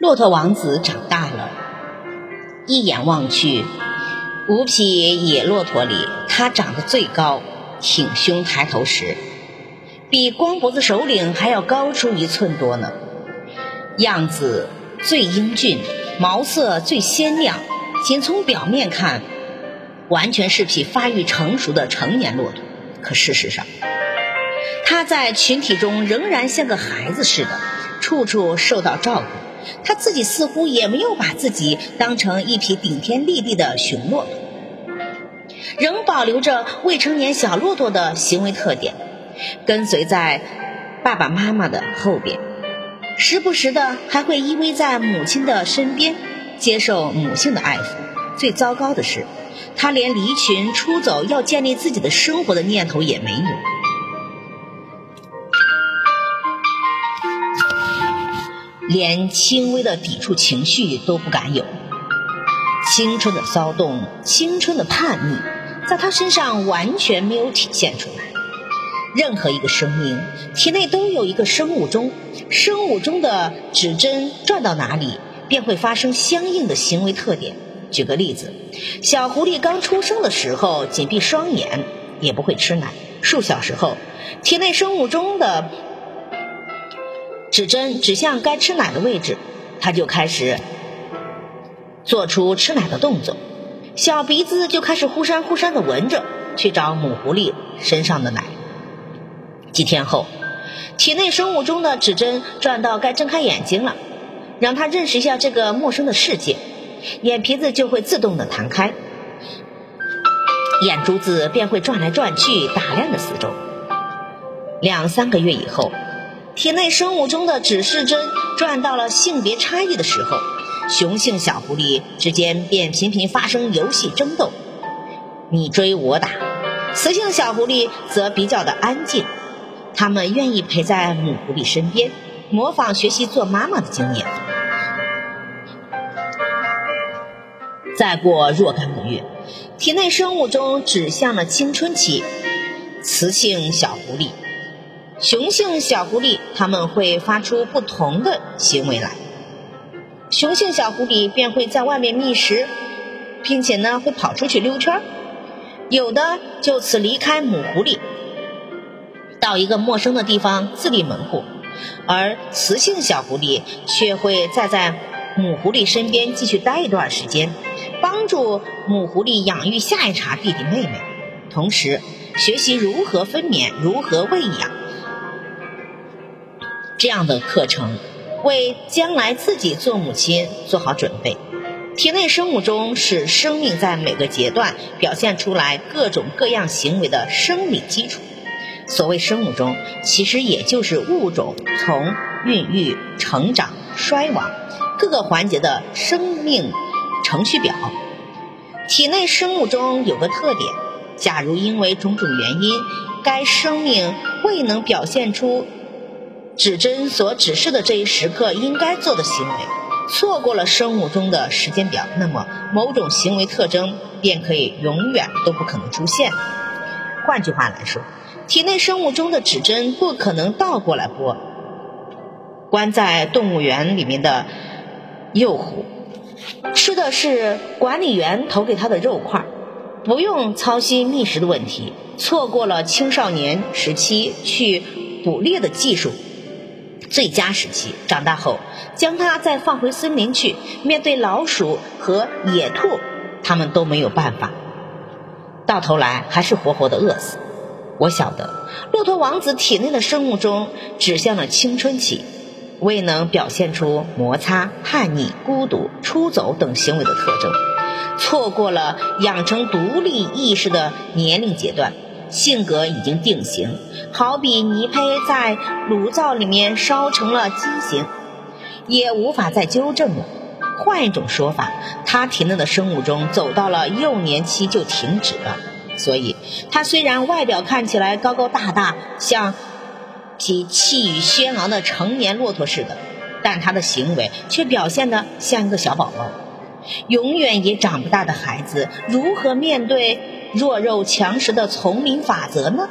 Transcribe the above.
骆驼王子长大了，一眼望去，五匹野骆驼里，他长得最高，挺胸抬头时，比光脖子首领还要高出一寸多呢。样子最英俊，毛色最鲜亮，仅从表面看，完全是匹发育成熟的成年骆驼。可事实上，他在群体中仍然像个孩子似的，处处受到照顾。他自己似乎也没有把自己当成一匹顶天立地的雄骆驼，仍保留着未成年小骆驼的行为特点，跟随在爸爸妈妈的后边，时不时的还会依偎在母亲的身边，接受母性的爱抚。最糟糕的是，他连离群出走、要建立自己的生活的念头也没有。连轻微的抵触情绪都不敢有，青春的骚动、青春的叛逆，在他身上完全没有体现出来。任何一个生命体内都有一个生物钟，生物钟的指针转到哪里，便会发生相应的行为特点。举个例子，小狐狸刚出生的时候紧闭双眼，也不会吃奶。数小时后，体内生物钟的指针指向该吃奶的位置，它就开始做出吃奶的动作，小鼻子就开始忽闪忽闪的闻着，去找母狐狸身上的奶。几天后，体内生物钟的指针转到该睁开眼睛了，让它认识一下这个陌生的世界，眼皮子就会自动的弹开，眼珠子便会转来转去打量着四周。两三个月以后。体内生物钟的指示针转到了性别差异的时候，雄性小狐狸之间便频频发生游戏争斗，你追我打；雌性小狐狸则比较的安静，它们愿意陪在母狐狸身边，模仿学习做妈妈的经验。再过若干个月，体内生物钟指向了青春期，雌性小狐狸。雄性小狐狸，它们会发出不同的行为来。雄性小狐狸便会在外面觅食，并且呢会跑出去溜圈儿，有的就此离开母狐狸，到一个陌生的地方自立门户；而雌性小狐狸却会再在母狐狸身边继续待一段时间，帮助母狐狸养育下一茬弟弟妹妹，同时学习如何分娩、如何喂养。这样的课程，为将来自己做母亲做好准备。体内生物钟是生命在每个阶段表现出来各种各样行为的生理基础。所谓生物钟，其实也就是物种从孕育、成长、衰亡各个环节的生命程序表。体内生物钟有个特点：假如因为种种原因，该生命未能表现出。指针所指示的这一时刻应该做的行为，错过了生物钟的时间表，那么某种行为特征便可以永远都不可能出现。换句话来说，体内生物钟的指针不可能倒过来拨。关在动物园里面的幼虎，吃的是管理员投给他的肉块，不用操心觅食的问题，错过了青少年时期去捕猎的技术。最佳时期，长大后将它再放回森林去，面对老鼠和野兔，他们都没有办法，到头来还是活活的饿死。我晓得，骆驼王子体内的生物钟指向了青春期，未能表现出摩擦、叛逆、孤独、出走等行为的特征，错过了养成独立意识的年龄阶段。性格已经定型，好比泥胚在炉灶里面烧成了畸形，也无法再纠正了。换一种说法，他体内的生物钟走到了幼年期就停止了。所以，他虽然外表看起来高高大大，像匹气宇轩昂的成年骆驼似的，但他的行为却表现得像一个小宝宝。永远也长不大的孩子，如何面对？弱肉强食的丛林法则呢？